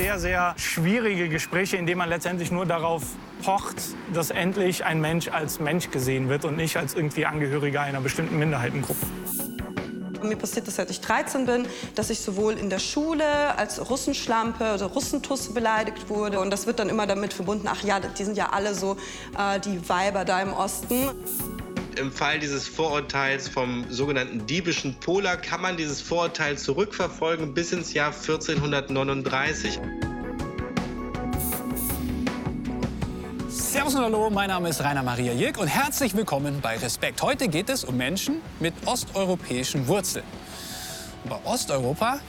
sehr, sehr schwierige Gespräche, in denen man letztendlich nur darauf pocht, dass endlich ein Mensch als Mensch gesehen wird und nicht als irgendwie Angehöriger einer bestimmten Minderheitengruppe. Mir passiert das, seit ich 13 bin, dass ich sowohl in der Schule als Russenschlampe oder Russentusse beleidigt wurde. Und das wird dann immer damit verbunden, ach ja, die sind ja alle so äh, die Weiber da im Osten. Im Fall dieses Vorurteils vom sogenannten diebischen Polar kann man dieses Vorurteil zurückverfolgen bis ins Jahr 1439. Servus und Hallo, mein Name ist Rainer Maria Jirk und herzlich willkommen bei Respekt. Heute geht es um Menschen mit osteuropäischen Wurzeln. Bei Osteuropa,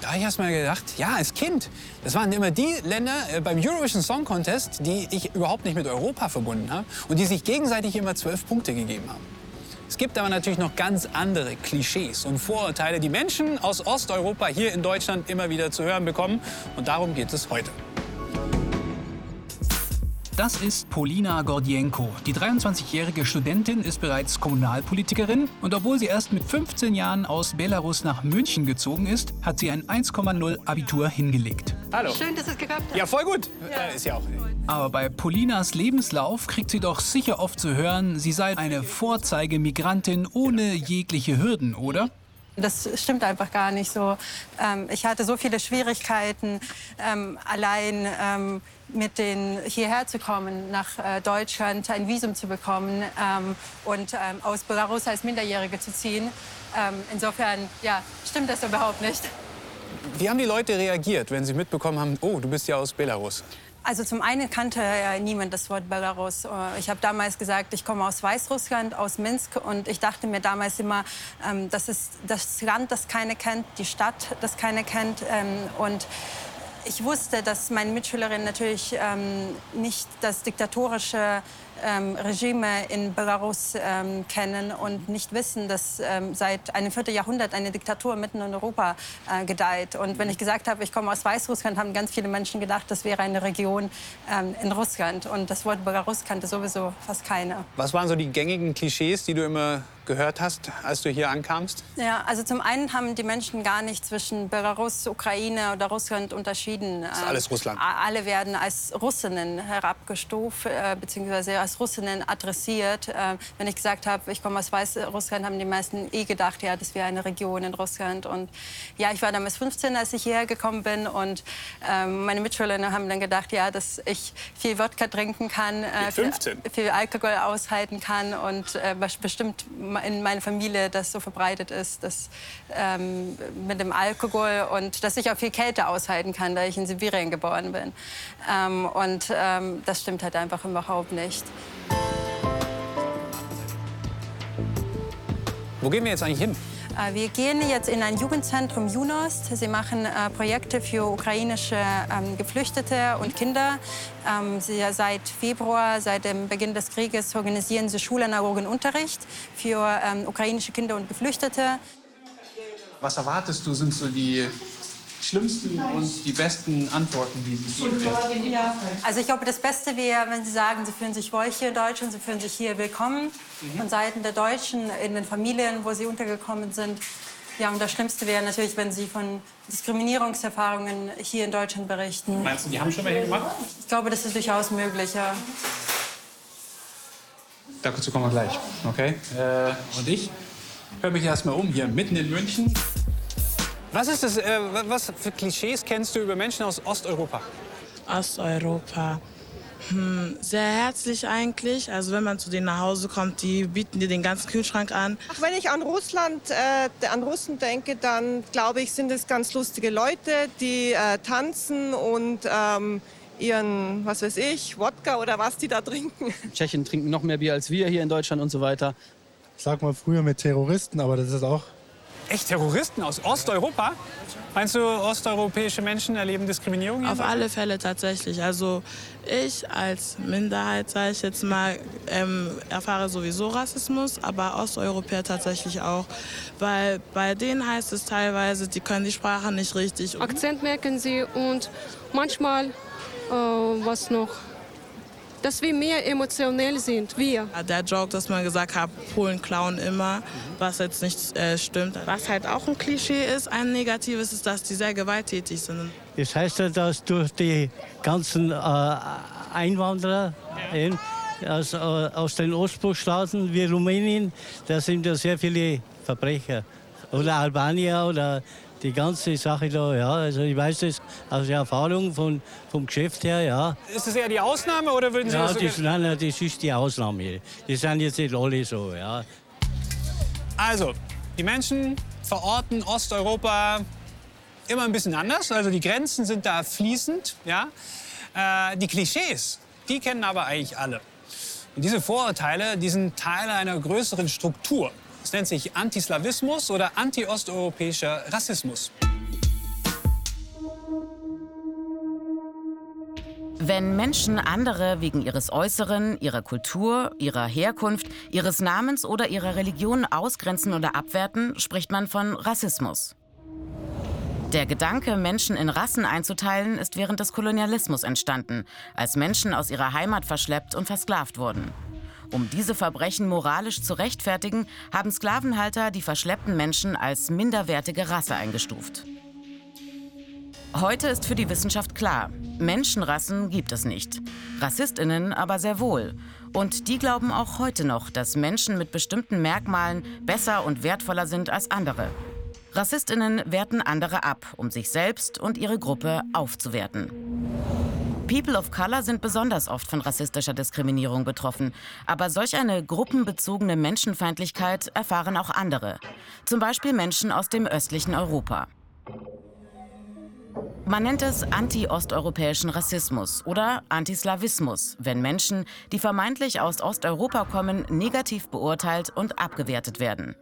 da habe ich erst mal gedacht, ja, als Kind, das waren immer die Länder äh, beim Eurovision Song Contest, die ich überhaupt nicht mit Europa verbunden habe und die sich gegenseitig immer zwölf Punkte gegeben haben. Es gibt aber natürlich noch ganz andere Klischees und Vorurteile, die Menschen aus Osteuropa hier in Deutschland immer wieder zu hören bekommen. Und darum geht es heute. Das ist Polina Gordienko. Die 23-jährige Studentin ist bereits Kommunalpolitikerin und obwohl sie erst mit 15 Jahren aus Belarus nach München gezogen ist, hat sie ein 1,0 Abitur hingelegt. Hallo. Schön, dass es geklappt hat. Ja, voll gut. Ja. Äh, ist ja auch. Aber bei Polinas Lebenslauf kriegt sie doch sicher oft zu hören, sie sei eine Vorzeigemigrantin ohne jegliche Hürden, oder? Das stimmt einfach gar nicht so. Ähm, ich hatte so viele Schwierigkeiten, ähm, allein ähm, mit denen hierher zu kommen, nach äh, Deutschland ein Visum zu bekommen ähm, und ähm, aus Belarus als Minderjährige zu ziehen. Ähm, insofern, ja, stimmt das überhaupt nicht. Wie haben die Leute reagiert, wenn sie mitbekommen haben, oh, du bist ja aus Belarus? Also zum einen kannte ja niemand das Wort Belarus. Äh, ich habe damals gesagt, ich komme aus Weißrussland, aus Minsk. Und ich dachte mir damals immer, ähm, das ist das Land, das keiner kennt, die Stadt, das keiner kennt. Ähm, und ich wusste, dass meine Mitschülerinnen natürlich ähm, nicht das diktatorische ähm, Regime in Belarus ähm, kennen und nicht wissen, dass ähm, seit einem Vierteljahrhundert eine Diktatur mitten in Europa äh, gedeiht. Und wenn ich gesagt habe, ich komme aus Weißrussland, haben ganz viele Menschen gedacht, das wäre eine Region ähm, in Russland. Und das Wort Belarus kannte sowieso fast keiner. Was waren so die gängigen Klischees, die du immer gehört hast, als du hier ankamst? Ja, also zum einen haben die Menschen gar nicht zwischen Belarus, Ukraine oder Russland unterschieden. Das ist alles Russland. Alle werden als Russinnen herabgestuft, äh, beziehungsweise als Russinnen adressiert. Äh, wenn ich gesagt habe, ich komme aus Weißrussland, haben die meisten eh gedacht, ja, das wäre eine Region in Russland. Und ja, ich war damals 15, als ich hierher gekommen bin. Und äh, meine Mitschülerinnen haben dann gedacht, ja, dass ich viel Wodka trinken kann, äh, viel, viel, Alkohol aushalten kann und äh, bestimmt in meiner Familie das so verbreitet ist, dass ähm, mit dem Alkohol und dass ich auch viel Kälte aushalten kann, da ich in Sibirien geboren bin. Ähm, und ähm, das stimmt halt einfach überhaupt nicht. Wo gehen wir jetzt eigentlich hin? Äh, wir gehen jetzt in ein Jugendzentrum Junost. Sie machen äh, Projekte für ukrainische ähm, Geflüchtete und Kinder. Ähm, sie, seit Februar, seit dem Beginn des Krieges, organisieren sie schulanalogen Unterricht für ähm, ukrainische Kinder und Geflüchtete. Was erwartest du, sind so die schlimmsten und die besten Antworten, die Sie geben werden? Also ich glaube, das Beste wäre, wenn Sie sagen, Sie fühlen sich wohl hier in Deutschland, Sie fühlen sich hier willkommen. Mhm. Von Seiten der Deutschen in den Familien, wo sie untergekommen sind. Ja, und das Schlimmste wäre natürlich, wenn Sie von Diskriminierungserfahrungen hier in Deutschland berichten. Meinst du, die haben schon welche gemacht? Ich glaube, das ist durchaus möglich, ja. Dazu kommen wir gleich, okay? Äh, und ich höre mich erst mal um hier mitten in München. Was ist das, äh, was für Klischees kennst du über Menschen aus Osteuropa? Osteuropa. Hm, sehr herzlich eigentlich. Also wenn man zu denen nach Hause kommt, die bieten dir den ganzen Kühlschrank an. Ach, wenn ich an Russland, äh, an Russen denke, dann glaube ich, sind es ganz lustige Leute, die äh, tanzen und ähm, ihren, was weiß ich, Wodka oder was die da trinken. Tschechen trinken noch mehr Bier als wir hier in Deutschland und so weiter. Ich sag mal früher mit Terroristen, aber das ist auch Echt Terroristen aus Osteuropa? Meinst du, osteuropäische Menschen erleben Diskriminierung? Auf alle Fälle tatsächlich. Also ich als Minderheit, sage ich jetzt mal, ähm, erfahre sowieso Rassismus, aber Osteuropäer tatsächlich auch. Weil bei denen heißt es teilweise, die können die Sprache nicht richtig. Akzent merken sie und manchmal, äh, was noch, dass wir mehr emotionell sind, wir. Der Joke, dass man gesagt hat, Polen klauen immer, was jetzt nicht äh, stimmt. Was halt auch ein Klischee ist, ein negatives, ist, dass die sehr gewalttätig sind. Das heißt ja, dass durch die ganzen äh, Einwanderer ja. aus, äh, aus den Ostblockstaaten wie Rumänien, da sind ja sehr viele Verbrecher. Oder Albanier oder die ganze Sache da, ja. Also ich weiß das aus der Erfahrung von, vom Geschäft her, ja. Ist das eher die Ausnahme oder würden Sie ja, das das, nein, nein, das ist die Ausnahme. Die sind jetzt nicht alle so, ja. Also, die Menschen verorten Osteuropa immer ein bisschen anders. Also die Grenzen sind da fließend, ja. Äh, die Klischees, die kennen aber eigentlich alle. Und diese Vorurteile, die sind Teile einer größeren Struktur. Es nennt sich Antislawismus oder anti-osteuropäischer Rassismus. Wenn Menschen andere wegen ihres Äußeren, ihrer Kultur, ihrer Herkunft, ihres Namens oder ihrer Religion ausgrenzen oder abwerten, spricht man von Rassismus. Der Gedanke, Menschen in Rassen einzuteilen, ist während des Kolonialismus entstanden, als Menschen aus ihrer Heimat verschleppt und versklavt wurden. Um diese Verbrechen moralisch zu rechtfertigen, haben Sklavenhalter die verschleppten Menschen als minderwertige Rasse eingestuft. Heute ist für die Wissenschaft klar, Menschenrassen gibt es nicht. Rassistinnen aber sehr wohl. Und die glauben auch heute noch, dass Menschen mit bestimmten Merkmalen besser und wertvoller sind als andere. Rassistinnen werten andere ab, um sich selbst und ihre Gruppe aufzuwerten. People of Color sind besonders oft von rassistischer Diskriminierung betroffen. Aber solch eine gruppenbezogene Menschenfeindlichkeit erfahren auch andere. Zum Beispiel Menschen aus dem östlichen Europa. Man nennt es anti-osteuropäischen Rassismus oder Antislawismus, wenn Menschen, die vermeintlich aus Osteuropa kommen, negativ beurteilt und abgewertet werden.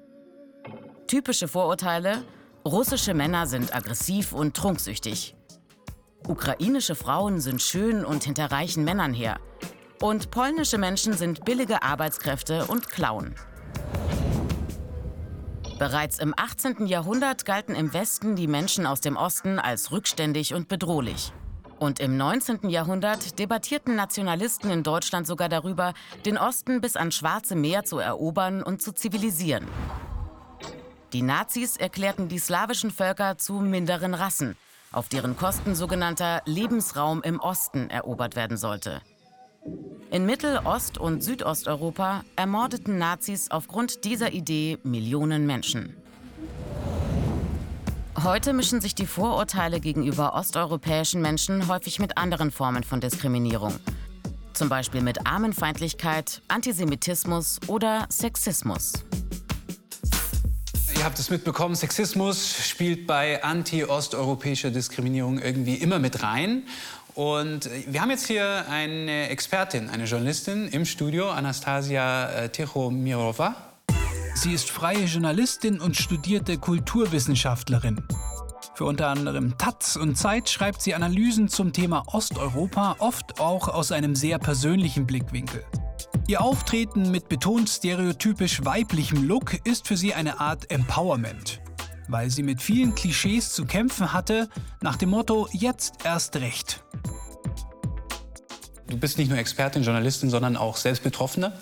Typische Vorurteile: Russische Männer sind aggressiv und trunksüchtig. Ukrainische Frauen sind schön und hinter reichen Männern her. Und polnische Menschen sind billige Arbeitskräfte und klauen. Bereits im 18. Jahrhundert galten im Westen die Menschen aus dem Osten als rückständig und bedrohlich. Und im 19. Jahrhundert debattierten Nationalisten in Deutschland sogar darüber, den Osten bis ans Schwarze Meer zu erobern und zu zivilisieren. Die Nazis erklärten die slawischen Völker zu minderen Rassen auf deren Kosten sogenannter Lebensraum im Osten erobert werden sollte. In Mittel-, Ost- und Südosteuropa ermordeten Nazis aufgrund dieser Idee Millionen Menschen. Heute mischen sich die Vorurteile gegenüber osteuropäischen Menschen häufig mit anderen Formen von Diskriminierung. Zum Beispiel mit Armenfeindlichkeit, Antisemitismus oder Sexismus. Ihr habt es mitbekommen, Sexismus spielt bei anti-osteuropäischer Diskriminierung irgendwie immer mit rein. Und wir haben jetzt hier eine Expertin, eine Journalistin im Studio, Anastasia äh, Tichomirova. Sie ist freie Journalistin und studierte Kulturwissenschaftlerin. Für unter anderem Taz und Zeit schreibt sie Analysen zum Thema Osteuropa, oft auch aus einem sehr persönlichen Blickwinkel. Ihr Auftreten mit betont stereotypisch weiblichem Look ist für sie eine Art Empowerment, weil sie mit vielen Klischees zu kämpfen hatte, nach dem Motto jetzt erst recht. Du bist nicht nur Expertin, Journalistin, sondern auch selbst Betroffene.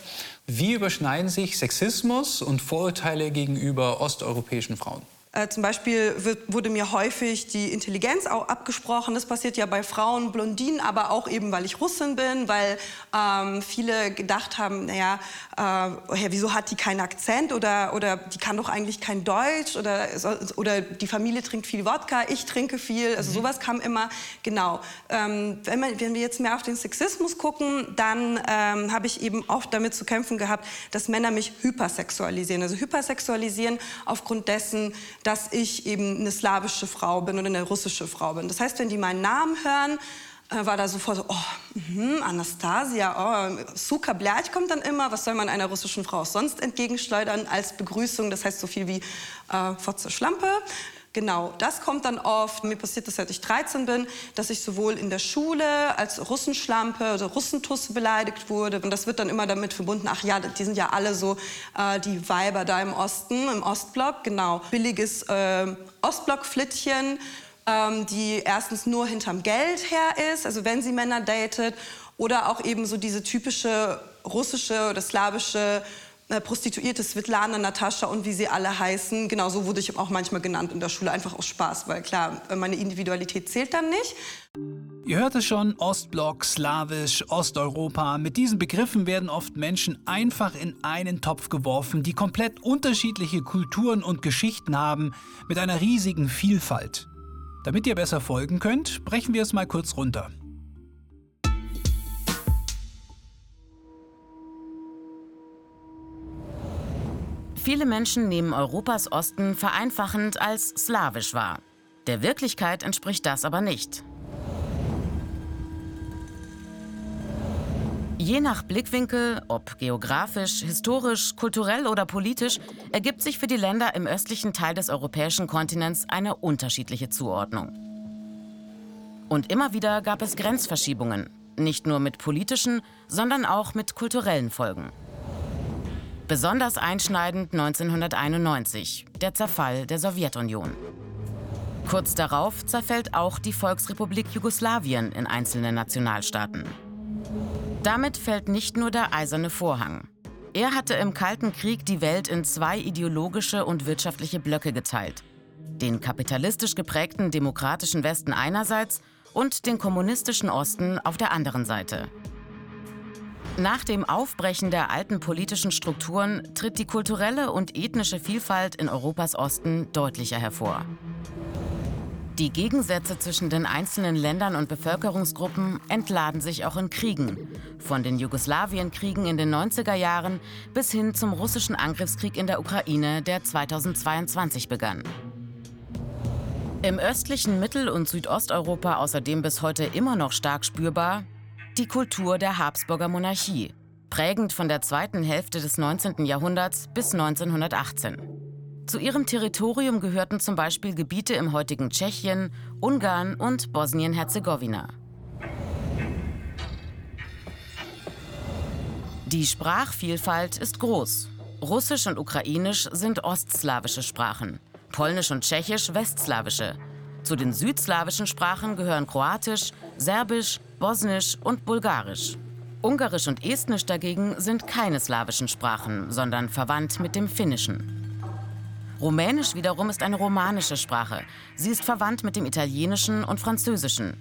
Wie überschneiden sich Sexismus und Vorurteile gegenüber osteuropäischen Frauen? Äh, zum Beispiel wird, wurde mir häufig die Intelligenz auch abgesprochen. Das passiert ja bei Frauen, Blondinen, aber auch eben, weil ich Russin bin, weil ähm, viele gedacht haben, naja, äh, wieso hat die keinen Akzent oder, oder die kann doch eigentlich kein Deutsch oder, oder die Familie trinkt viel Wodka, ich trinke viel. Also mhm. sowas kam immer, genau. Ähm, wenn, man, wenn wir jetzt mehr auf den Sexismus gucken, dann ähm, habe ich eben oft damit zu kämpfen gehabt, dass Männer mich hypersexualisieren. Also hypersexualisieren aufgrund dessen, dass ich eben eine slawische Frau bin oder eine russische Frau bin. Das heißt, wenn die meinen Namen hören, äh, war da sofort so, oh, mh, Anastasia, oh, Suka Blerch kommt dann immer. Was soll man einer russischen Frau sonst entgegenschleudern als Begrüßung? Das heißt so viel wie äh, Fotze Schlampe. Genau, das kommt dann oft. Mir passiert das, seit ich 13 bin, dass ich sowohl in der Schule als Russenschlampe oder Russentusse beleidigt wurde. Und das wird dann immer damit verbunden, ach ja, die sind ja alle so äh, die Weiber da im Osten, im Ostblock. Genau, billiges äh, Ostblock-Flittchen, ähm, die erstens nur hinterm Geld her ist, also wenn sie Männer datet Oder auch eben so diese typische russische oder slawische Prostituierte Svetlana, Natascha und wie sie alle heißen. Genau so wurde ich auch manchmal genannt in der Schule, einfach aus Spaß, weil klar, äh, meine Individualität zählt dann nicht. Ihr hört es schon, Ostblock, Slawisch, Osteuropa. Mit diesen Begriffen werden oft Menschen einfach in einen Topf geworfen, die komplett unterschiedliche Kulturen und Geschichten haben, mit einer riesigen Vielfalt. Damit ihr besser folgen könnt, brechen wir es mal kurz runter. Viele Menschen nehmen Europas Osten vereinfachend als slawisch wahr. Der Wirklichkeit entspricht das aber nicht. Je nach Blickwinkel, ob geografisch, historisch, kulturell oder politisch, ergibt sich für die Länder im östlichen Teil des europäischen Kontinents eine unterschiedliche Zuordnung. Und immer wieder gab es Grenzverschiebungen, nicht nur mit politischen, sondern auch mit kulturellen Folgen. Besonders einschneidend 1991, der Zerfall der Sowjetunion. Kurz darauf zerfällt auch die Volksrepublik Jugoslawien in einzelne Nationalstaaten. Damit fällt nicht nur der eiserne Vorhang. Er hatte im Kalten Krieg die Welt in zwei ideologische und wirtschaftliche Blöcke geteilt. Den kapitalistisch geprägten demokratischen Westen einerseits und den kommunistischen Osten auf der anderen Seite. Nach dem Aufbrechen der alten politischen Strukturen tritt die kulturelle und ethnische Vielfalt in Europas Osten deutlicher hervor. Die Gegensätze zwischen den einzelnen Ländern und Bevölkerungsgruppen entladen sich auch in Kriegen. Von den Jugoslawienkriegen in den 90er Jahren bis hin zum russischen Angriffskrieg in der Ukraine, der 2022 begann. Im östlichen Mittel- und Südosteuropa außerdem bis heute immer noch stark spürbar die Kultur der Habsburger Monarchie, prägend von der zweiten Hälfte des 19. Jahrhunderts bis 1918. Zu ihrem Territorium gehörten zum Beispiel Gebiete im heutigen Tschechien, Ungarn und Bosnien-Herzegowina. Die Sprachvielfalt ist groß. Russisch und Ukrainisch sind ostslawische Sprachen, Polnisch und Tschechisch westslawische. Zu den südslawischen Sprachen gehören Kroatisch, Serbisch, Bosnisch und Bulgarisch. Ungarisch und Estnisch dagegen sind keine slawischen Sprachen, sondern verwandt mit dem Finnischen. Rumänisch wiederum ist eine romanische Sprache. Sie ist verwandt mit dem Italienischen und Französischen.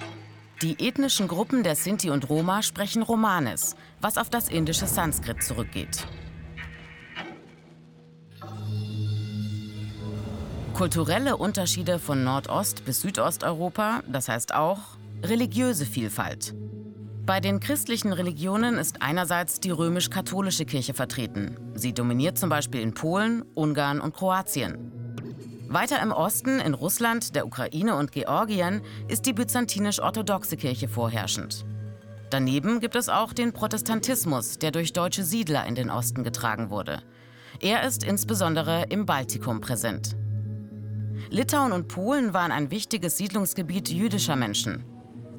Die ethnischen Gruppen der Sinti und Roma sprechen Romanes, was auf das indische Sanskrit zurückgeht. Kulturelle Unterschiede von Nordost- bis Südosteuropa, das heißt auch religiöse Vielfalt. Bei den christlichen Religionen ist einerseits die römisch-katholische Kirche vertreten. Sie dominiert zum Beispiel in Polen, Ungarn und Kroatien. Weiter im Osten, in Russland, der Ukraine und Georgien, ist die byzantinisch-orthodoxe Kirche vorherrschend. Daneben gibt es auch den Protestantismus, der durch deutsche Siedler in den Osten getragen wurde. Er ist insbesondere im Baltikum präsent. Litauen und Polen waren ein wichtiges Siedlungsgebiet jüdischer Menschen.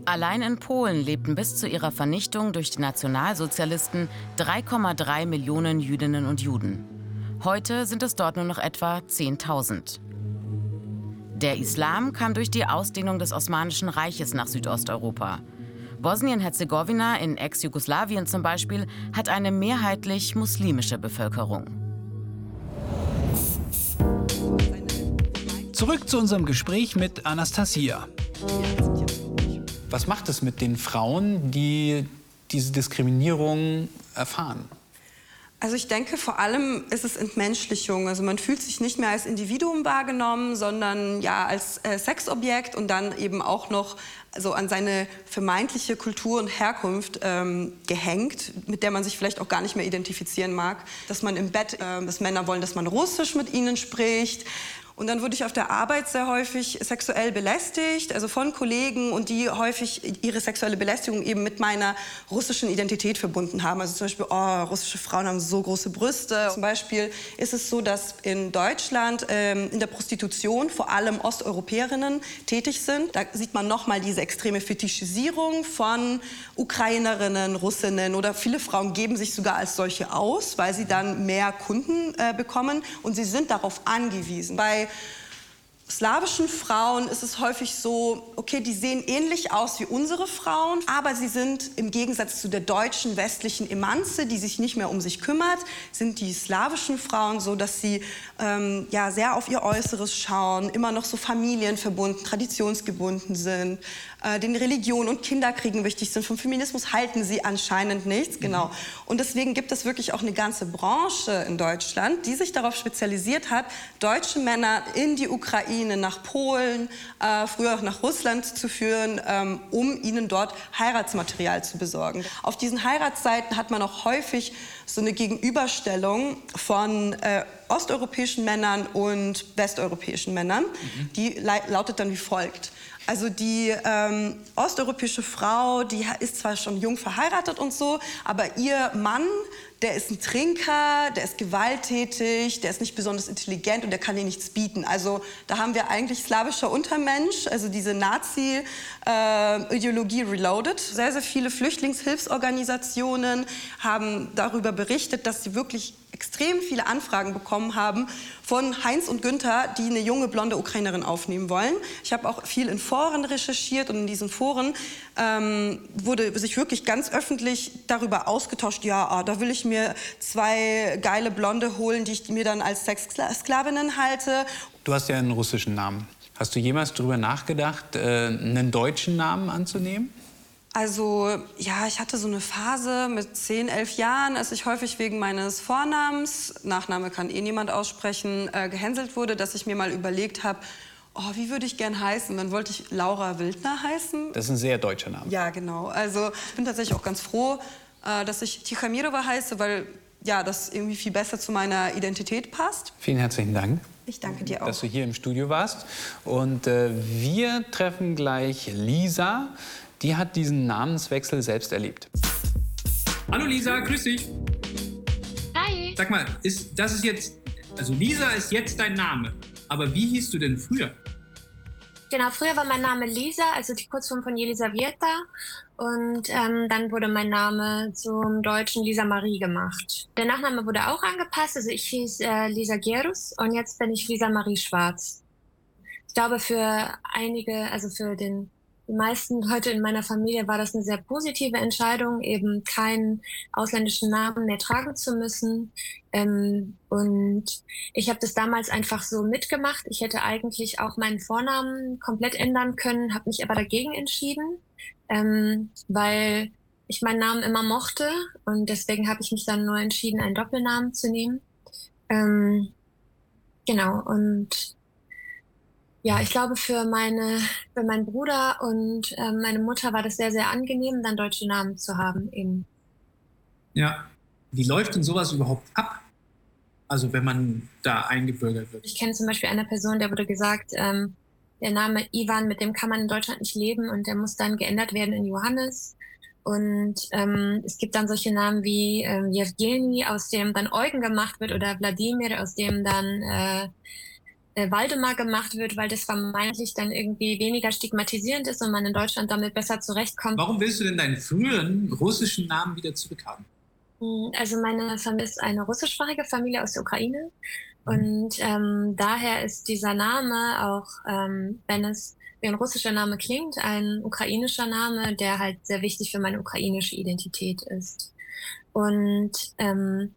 Allein in Polen lebten bis zu ihrer Vernichtung durch die Nationalsozialisten 3,3 Millionen Jüdinnen und Juden. Heute sind es dort nur noch etwa 10.000. Der Islam kam durch die Ausdehnung des Osmanischen Reiches nach Südosteuropa. Bosnien-Herzegowina in Ex-Jugoslawien zum Beispiel hat eine mehrheitlich muslimische Bevölkerung. Zurück zu unserem Gespräch mit Anastasia. Was macht es mit den Frauen, die diese Diskriminierung erfahren? Also ich denke, vor allem ist es Entmenschlichung. Also man fühlt sich nicht mehr als Individuum wahrgenommen, sondern ja als äh, Sexobjekt und dann eben auch noch so an seine vermeintliche Kultur und Herkunft ähm, gehängt, mit der man sich vielleicht auch gar nicht mehr identifizieren mag. Dass man im Bett, äh, dass Männer wollen, dass man Russisch mit ihnen spricht und dann wurde ich auf der Arbeit sehr häufig sexuell belästigt, also von Kollegen und die häufig ihre sexuelle Belästigung eben mit meiner russischen Identität verbunden haben. Also zum Beispiel, oh, russische Frauen haben so große Brüste. Zum Beispiel ist es so, dass in Deutschland ähm, in der Prostitution vor allem Osteuropäerinnen tätig sind. Da sieht man nochmal diese extreme Fetischisierung von Ukrainerinnen, Russinnen oder viele Frauen geben sich sogar als solche aus, weil sie dann mehr Kunden äh, bekommen und sie sind darauf angewiesen. Bei slawischen Frauen ist es häufig so, okay, die sehen ähnlich aus wie unsere Frauen, aber sie sind im Gegensatz zu der deutschen westlichen Emanze, die sich nicht mehr um sich kümmert, sind die slawischen Frauen so, dass sie ähm, ja sehr auf ihr Äußeres schauen, immer noch so familienverbunden, traditionsgebunden sind, äh, den Religion und Kinderkriegen wichtig sind. Vom Feminismus halten sie anscheinend nichts, genau. Und deswegen gibt es wirklich auch eine ganze Branche in Deutschland, die sich darauf spezialisiert hat, deutsche Männer in die Ukraine Ukraine, nach Polen, äh, früher auch nach Russland zu führen, ähm, um ihnen dort Heiratsmaterial zu besorgen. Auf diesen Heiratsseiten hat man auch häufig so eine Gegenüberstellung von äh, osteuropäischen Männern und westeuropäischen Männern. Mhm. Die lautet dann wie folgt. Also die ähm, osteuropäische Frau, die ist zwar schon jung verheiratet und so, aber ihr Mann der ist ein Trinker, der ist gewalttätig, der ist nicht besonders intelligent und der kann dir nichts bieten. Also da haben wir eigentlich slawischer Untermensch, also diese Nazi-Ideologie äh, reloaded. Sehr, sehr viele Flüchtlingshilfsorganisationen haben darüber berichtet, dass sie wirklich extrem viele Anfragen bekommen haben von Heinz und Günther, die eine junge blonde Ukrainerin aufnehmen wollen. Ich habe auch viel in Foren recherchiert und in diesen Foren ähm, wurde sich wirklich ganz öffentlich darüber ausgetauscht, ja, ah, da will ich mir zwei geile Blonde holen, die ich mir dann als Sexsklavinnen halte. Du hast ja einen russischen Namen. Hast du jemals darüber nachgedacht, äh, einen deutschen Namen anzunehmen? Also ja, ich hatte so eine Phase mit 10, 11 Jahren, als ich häufig wegen meines Vornamens, Nachname kann eh niemand aussprechen, äh, gehänselt wurde, dass ich mir mal überlegt habe, oh, wie würde ich gern heißen? Dann wollte ich Laura Wildner heißen. Das ist ein sehr deutscher Name. Ja, genau. Also ich bin tatsächlich auch ganz froh, äh, dass ich Tichamilova heiße, weil ja, das irgendwie viel besser zu meiner Identität passt. Vielen herzlichen Dank. Ich danke dir auch. Dass du hier im Studio warst. Und äh, wir treffen gleich Lisa die hat diesen Namenswechsel selbst erlebt. Hallo Lisa, grüß dich. Hi. Sag mal, ist, das ist jetzt, also Lisa ist jetzt dein Name, aber wie hieß du denn früher? Genau, früher war mein Name Lisa, also die Kurzform von Jelisaveta. Und ähm, dann wurde mein Name zum deutschen Lisa Marie gemacht. Der Nachname wurde auch angepasst, also ich hieß äh, Lisa Gerus und jetzt bin ich Lisa Marie Schwarz. Ich glaube, für einige, also für den die meisten Leute in meiner Familie war das eine sehr positive Entscheidung, eben keinen ausländischen Namen mehr tragen zu müssen. Ähm, und ich habe das damals einfach so mitgemacht. Ich hätte eigentlich auch meinen Vornamen komplett ändern können, habe mich aber dagegen entschieden, ähm, weil ich meinen Namen immer mochte und deswegen habe ich mich dann nur entschieden, einen Doppelnamen zu nehmen. Ähm, genau und ja, ich glaube, für, meine, für meinen Bruder und äh, meine Mutter war das sehr, sehr angenehm, dann deutsche Namen zu haben. Eben. Ja, wie läuft denn sowas überhaupt ab? Also wenn man da eingebürgert wird. Ich kenne zum Beispiel eine Person, der wurde gesagt, ähm, der Name Ivan, mit dem kann man in Deutschland nicht leben und der muss dann geändert werden in Johannes. Und ähm, es gibt dann solche Namen wie ähm, Jewgeni, aus dem dann Eugen gemacht wird, oder Wladimir, aus dem dann äh, äh, Waldemar gemacht wird, weil das vermeintlich dann irgendwie weniger stigmatisierend ist und man in Deutschland damit besser zurechtkommt. Warum willst du denn deinen früheren russischen Namen wieder zurückhaben? Hm, also meine Familie ist eine russischsprachige Familie aus der Ukraine mhm. und ähm, daher ist dieser Name auch, ähm, wenn es wie ein russischer Name klingt, ein ukrainischer Name, der halt sehr wichtig für meine ukrainische Identität ist. Und ähm,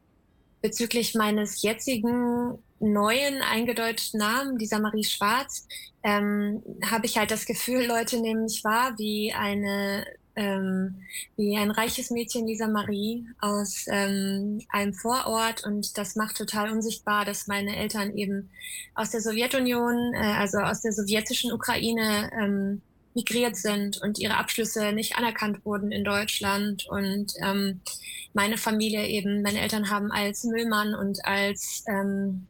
bezüglich meines jetzigen neuen eingedeutschten Namen, dieser Marie Schwarz, ähm, habe ich halt das Gefühl, Leute nehmen mich wahr wie eine ähm, wie ein reiches Mädchen, Lisa Marie, aus ähm, einem Vorort. Und das macht total unsichtbar, dass meine Eltern eben aus der Sowjetunion, äh, also aus der sowjetischen Ukraine, ähm, migriert sind und ihre Abschlüsse nicht anerkannt wurden in Deutschland. Und ähm, meine Familie eben, meine Eltern haben als Müllmann und als ähm,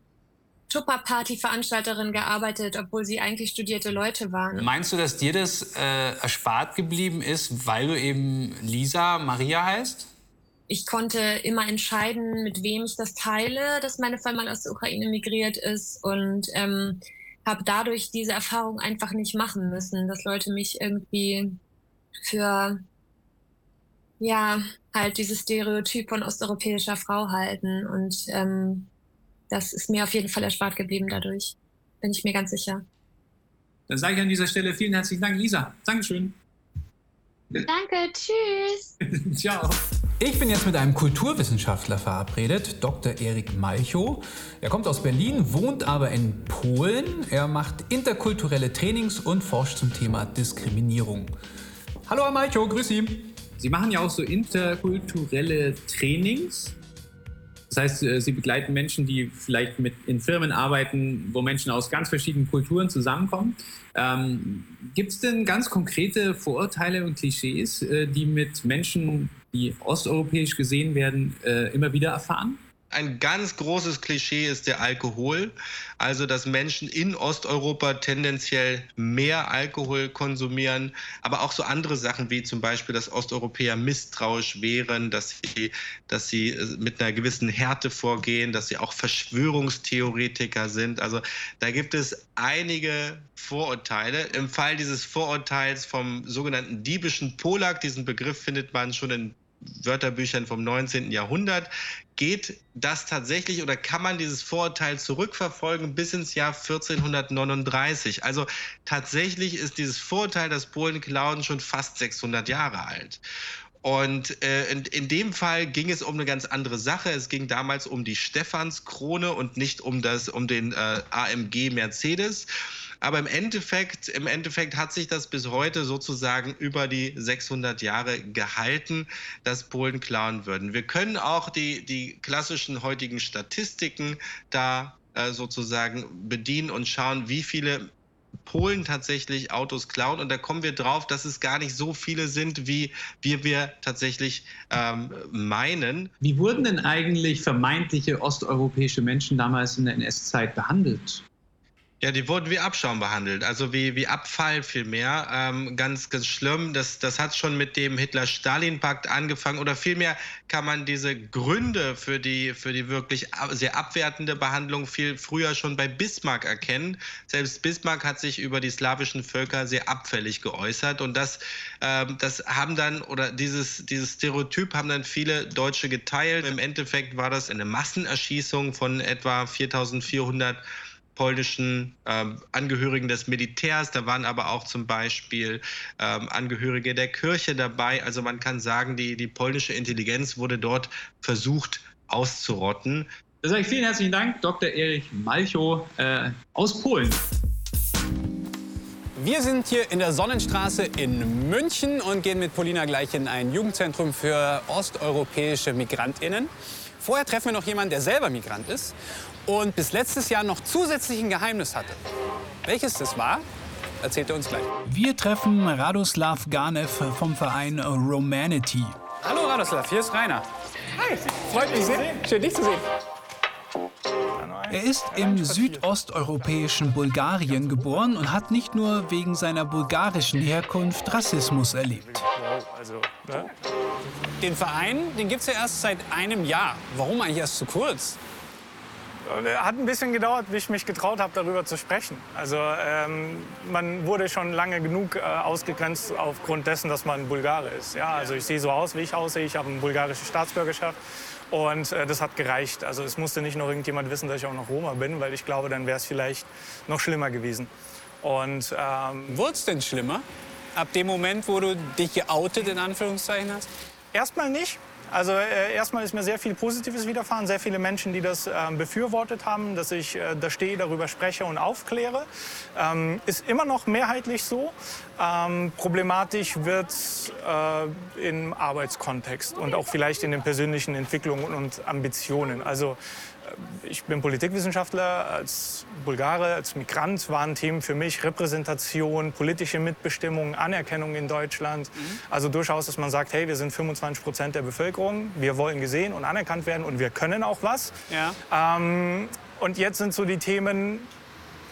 Tupper-Party-Veranstalterin gearbeitet, obwohl sie eigentlich studierte Leute waren. Meinst du, dass dir das äh, erspart geblieben ist, weil du eben Lisa Maria heißt? Ich konnte immer entscheiden, mit wem ich das teile, dass meine Familie aus der Ukraine migriert ist und ähm, habe dadurch diese Erfahrung einfach nicht machen müssen, dass Leute mich irgendwie für ja halt dieses Stereotyp von osteuropäischer Frau halten und ähm, das ist mir auf jeden Fall erspart geblieben dadurch. Bin ich mir ganz sicher. Dann sage ich an dieser Stelle vielen herzlichen Dank, Lisa. Dankeschön. Danke, tschüss. Ciao. Ich bin jetzt mit einem Kulturwissenschaftler verabredet, Dr. Erik Malchow. Er kommt aus Berlin, wohnt aber in Polen. Er macht interkulturelle Trainings und forscht zum Thema Diskriminierung. Hallo, Herr Malchow, grüß Sie. Sie machen ja auch so interkulturelle Trainings. Das heißt, äh, Sie begleiten Menschen, die vielleicht mit in Firmen arbeiten, wo Menschen aus ganz verschiedenen Kulturen zusammenkommen. Ähm, Gibt es denn ganz konkrete Vorurteile und Klischees, äh, die mit Menschen, die osteuropäisch gesehen werden, äh, immer wieder erfahren? Ein ganz großes Klischee ist der Alkohol. Also, dass Menschen in Osteuropa tendenziell mehr Alkohol konsumieren, aber auch so andere Sachen wie zum Beispiel, dass Osteuropäer misstrauisch wären, dass sie, dass sie äh, mit einer gewissen Härte vorgehen, dass sie auch Verschwörungstheoretiker sind. Also, da gibt es einige Vorurteile. Im Fall dieses Vorurteils vom sogenannten diebischen Polak, diesen Begriff findet man schon in Wörterbüchern vom 19. Jahrhundert. Geht das tatsächlich oder kann man dieses Vorurteil zurückverfolgen bis ins Jahr 1439? Also tatsächlich ist dieses Vorurteil, dass Polen klauen, schon fast 600 Jahre alt. Und äh, in, in, dem Fall ging es um eine ganz andere Sache. Es ging damals um die Stephanskrone und nicht um, das, um den äh, AMG Mercedes. Aber im Endeffekt, im Endeffekt hat sich das bis heute sozusagen über die 600 Jahre gehalten, dass Polen klauen würden. Wir können auch die, die klassischen heutigen Statistiken da äh, sozusagen bedienen und schauen, wie viele Polen tatsächlich Autos klauen. Und da kommen wir drauf, dass es gar nicht so viele sind, wie wir, wir tatsächlich ähm, meinen. Wie wurden denn eigentlich vermeintliche osteuropäische Menschen damals in der NS-Zeit behandelt? Ja, die wurden wie Abschaum behandelt, also wie, wie Abfall vielmehr. Ähm, ganz, ganz schlimm. Das, das hat schon mit dem Hitler-Stalin-Pakt angefangen. Oder vielmehr kann man diese Gründe für die, für die wirklich sehr abwertende Behandlung viel früher schon bei Bismarck erkennen. Selbst Bismarck hat sich über die slawischen Völker sehr abfällig geäußert. Und das, ähm, das haben dann, oder dieses, dieses Stereotyp haben dann viele Deutsche geteilt. Im Endeffekt war das eine Massenerschießung von etwa 4400 polnischen ähm, Angehörigen des Militärs. Da waren aber auch zum Beispiel ähm, Angehörige der Kirche dabei. Also man kann sagen, die, die polnische Intelligenz wurde dort versucht auszurotten. Da sage ich vielen herzlichen Dank, Dr. Erich Malchow äh, aus Polen. Wir sind hier in der Sonnenstraße in München und gehen mit Polina gleich in ein Jugendzentrum für osteuropäische MigrantInnen. Vorher treffen wir noch jemanden, der selber Migrant ist und bis letztes Jahr noch zusätzlich ein Geheimnis hatte. Welches das war, erzählt er uns gleich. Wir treffen Radoslav Ganev vom Verein Romanity. Hallo Radoslav, hier ist Rainer. Hi, freut mich sehr. Schön, dich zu sehen. Er ist im südosteuropäischen Bulgarien geboren und hat nicht nur wegen seiner bulgarischen Herkunft Rassismus erlebt. Den Verein, den gibt es ja erst seit einem Jahr. Warum eigentlich erst so kurz? Hat ein bisschen gedauert, bis ich mich getraut habe, darüber zu sprechen. Also ähm, man wurde schon lange genug äh, ausgegrenzt aufgrund dessen, dass man Bulgare ist. Ja, also ich sehe so aus, wie ich aussehe. Ich habe eine bulgarische Staatsbürgerschaft. Und äh, das hat gereicht. Also es musste nicht noch irgendjemand wissen, dass ich auch noch Roma bin, weil ich glaube, dann wäre es vielleicht noch schlimmer gewesen. Und ähm, wurde es denn schlimmer? Ab dem Moment, wo du dich geoutet in Anführungszeichen hast? Erstmal nicht. Also äh, erstmal ist mir sehr viel Positives widerfahren, sehr viele Menschen, die das äh, befürwortet haben, dass ich äh, da stehe, darüber spreche und aufkläre. Ähm, ist immer noch mehrheitlich so. Ähm, problematisch wird äh, im Arbeitskontext und auch vielleicht in den persönlichen Entwicklungen und Ambitionen. Also ich bin Politikwissenschaftler. Als Bulgare, als Migrant waren Themen für mich Repräsentation, politische Mitbestimmung, Anerkennung in Deutschland. Mhm. Also durchaus, dass man sagt, hey, wir sind 25 Prozent der Bevölkerung, wir wollen gesehen und anerkannt werden und wir können auch was. Ja. Ähm, und jetzt sind so die Themen,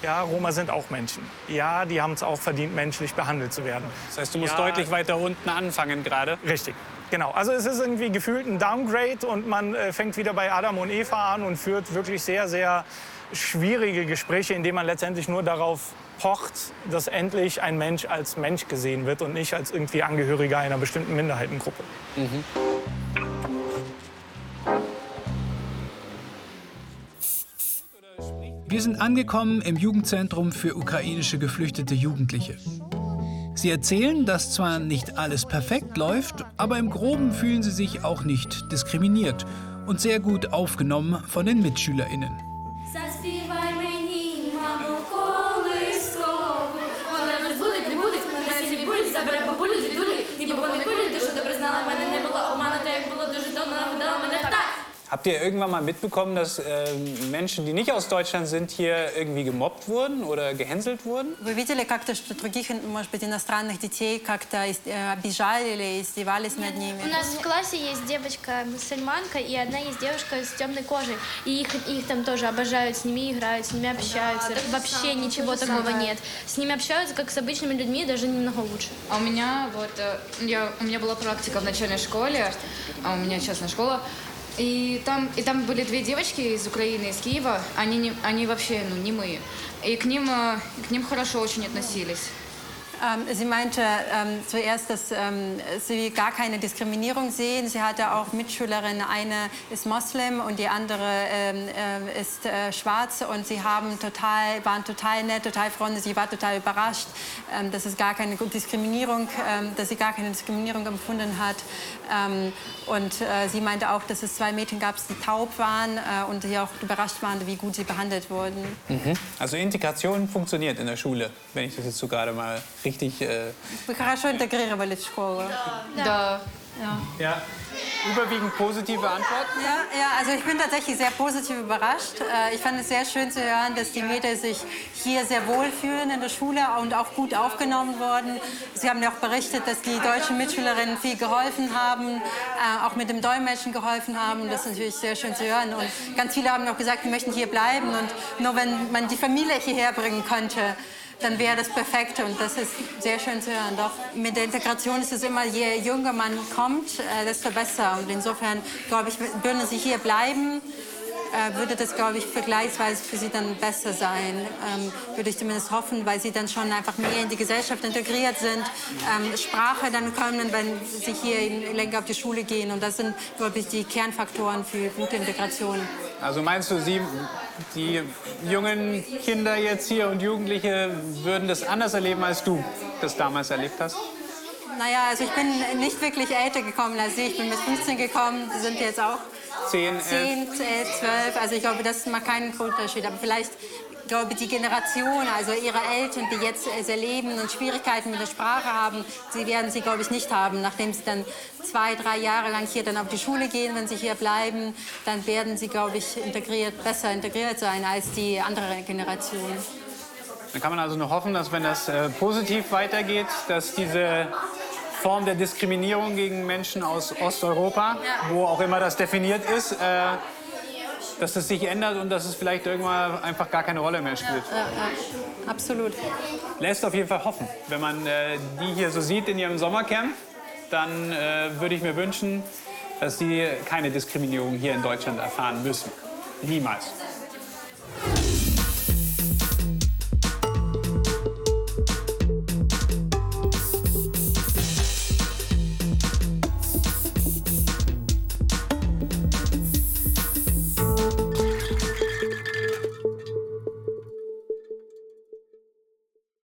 ja, Roma sind auch Menschen. Ja, die haben es auch verdient, menschlich behandelt zu werden. Das heißt, du musst ja, deutlich weiter unten anfangen gerade. Richtig. Genau, also es ist irgendwie gefühlt ein Downgrade und man äh, fängt wieder bei Adam und Eva an und führt wirklich sehr, sehr schwierige Gespräche, indem man letztendlich nur darauf pocht, dass endlich ein Mensch als Mensch gesehen wird und nicht als irgendwie Angehöriger einer bestimmten Minderheitengruppe. Mhm. Wir Wir sind angekommen im Jugendzentrum für ukrainische geflüchtete Jugendliche. Sie erzählen, dass zwar nicht alles perfekt läuft, aber im Groben fühlen sie sich auch nicht diskriminiert und sehr gut aufgenommen von den MitschülerInnen. Заспівай мені, мамо, колискову. Вона не збудить, не будуть, мене собі будуть, забере бабулю, дідулю. Ні бабу не кулі, ти що добре знала, мене не було Habt ihr irgendwann mal mitbekommen, dass äh, Menschen, die nicht aus Deutschland sind, hier irgendwie gemobbt wurden oder gehänselt wurden? Вы видели как-то, что других, может быть, иностранных детей как-то э, обижали или издевались над ними? У нас в классе есть девочка мусульманка и одна есть девушка с темной кожей. И их, их там тоже обожают, с ними играют, с ними общаются. Вообще ничего такого нет. С ними общаются как с обычными людьми, даже немного лучше. А у меня вот, э, я, у меня была практика в начальной школе, а у меня частная школа, и там, и там были две девочки из Украины, из Киева, они, не, они вообще, ну, не мы. И к ним, э, к ним хорошо очень относились. Ähm, sie meinte ähm, zuerst, dass ähm, sie gar keine Diskriminierung sehen. Sie hatte auch Mitschülerinnen, eine ist Moslem und die andere ähm, äh, ist äh, schwarz und sie haben total, waren total nett, total freundlich. Sie war total überrascht, ähm, dass es gar keine Diskriminierung, ähm, dass sie gar keine Diskriminierung empfunden hat. Und äh, sie meinte auch, dass es zwei Mädchen gab, die taub waren äh, und die auch überrascht waren, wie gut sie behandelt wurden. Mhm. Also Integration funktioniert in der Schule, wenn ich das jetzt so gerade mal richtig. Äh ich kann schon integrieren will in Schule. Da. da. Ja. ja. Überwiegend positive Antworten? Ja, ja, also ich bin tatsächlich sehr positiv überrascht. Äh, ich fand es sehr schön zu hören, dass die Mädels sich hier sehr wohl fühlen in der Schule und auch gut aufgenommen wurden. Sie haben ja auch berichtet, dass die deutschen Mitschülerinnen viel geholfen haben, äh, auch mit dem Dolmetschen geholfen haben. Das ist natürlich sehr schön zu hören. Und ganz viele haben auch gesagt, sie möchten hier bleiben und nur wenn man die Familie hierher bringen könnte dann wäre das perfekt und das ist sehr schön zu hören. Doch mit der Integration ist es immer, je jünger man kommt, äh, desto besser. Und insofern, glaube ich, würden sie hier bleiben, äh, würde das, glaube ich, vergleichsweise für sie dann besser sein. Ähm, würde ich zumindest hoffen, weil sie dann schon einfach mehr in die Gesellschaft integriert sind, ähm, Sprache dann können, wenn sie hier länger auf die Schule gehen. Und das sind, glaube ich, die Kernfaktoren für gute Integration. Also meinst du, Sie, die jungen Kinder jetzt hier und Jugendliche würden das anders erleben, als du das damals erlebt hast? Naja, also ich bin nicht wirklich älter gekommen als Sie. Ich bin mit 15 gekommen. Sie sind jetzt auch 10, 11. 10, 11, 12. Also ich glaube, das macht keinen Unterschied. Aber vielleicht ich glaube die Generation, also ihre Eltern, die jetzt es erleben und Schwierigkeiten mit der Sprache haben, sie werden sie, glaube ich, nicht haben. Nachdem sie dann zwei, drei Jahre lang hier dann auf die Schule gehen, wenn sie hier bleiben, dann werden sie, glaube ich, integriert, besser integriert sein als die andere Generation. Dann kann man also nur hoffen, dass wenn das äh, positiv weitergeht, dass diese Form der Diskriminierung gegen Menschen aus Osteuropa, wo auch immer das definiert ist, äh, dass das sich ändert und dass es vielleicht irgendwann einfach gar keine Rolle mehr spielt. Ja, ja, absolut. Lässt auf jeden Fall hoffen. Wenn man äh, die hier so sieht in ihrem Sommercamp, dann äh, würde ich mir wünschen, dass sie keine Diskriminierung hier in Deutschland erfahren müssen. Niemals.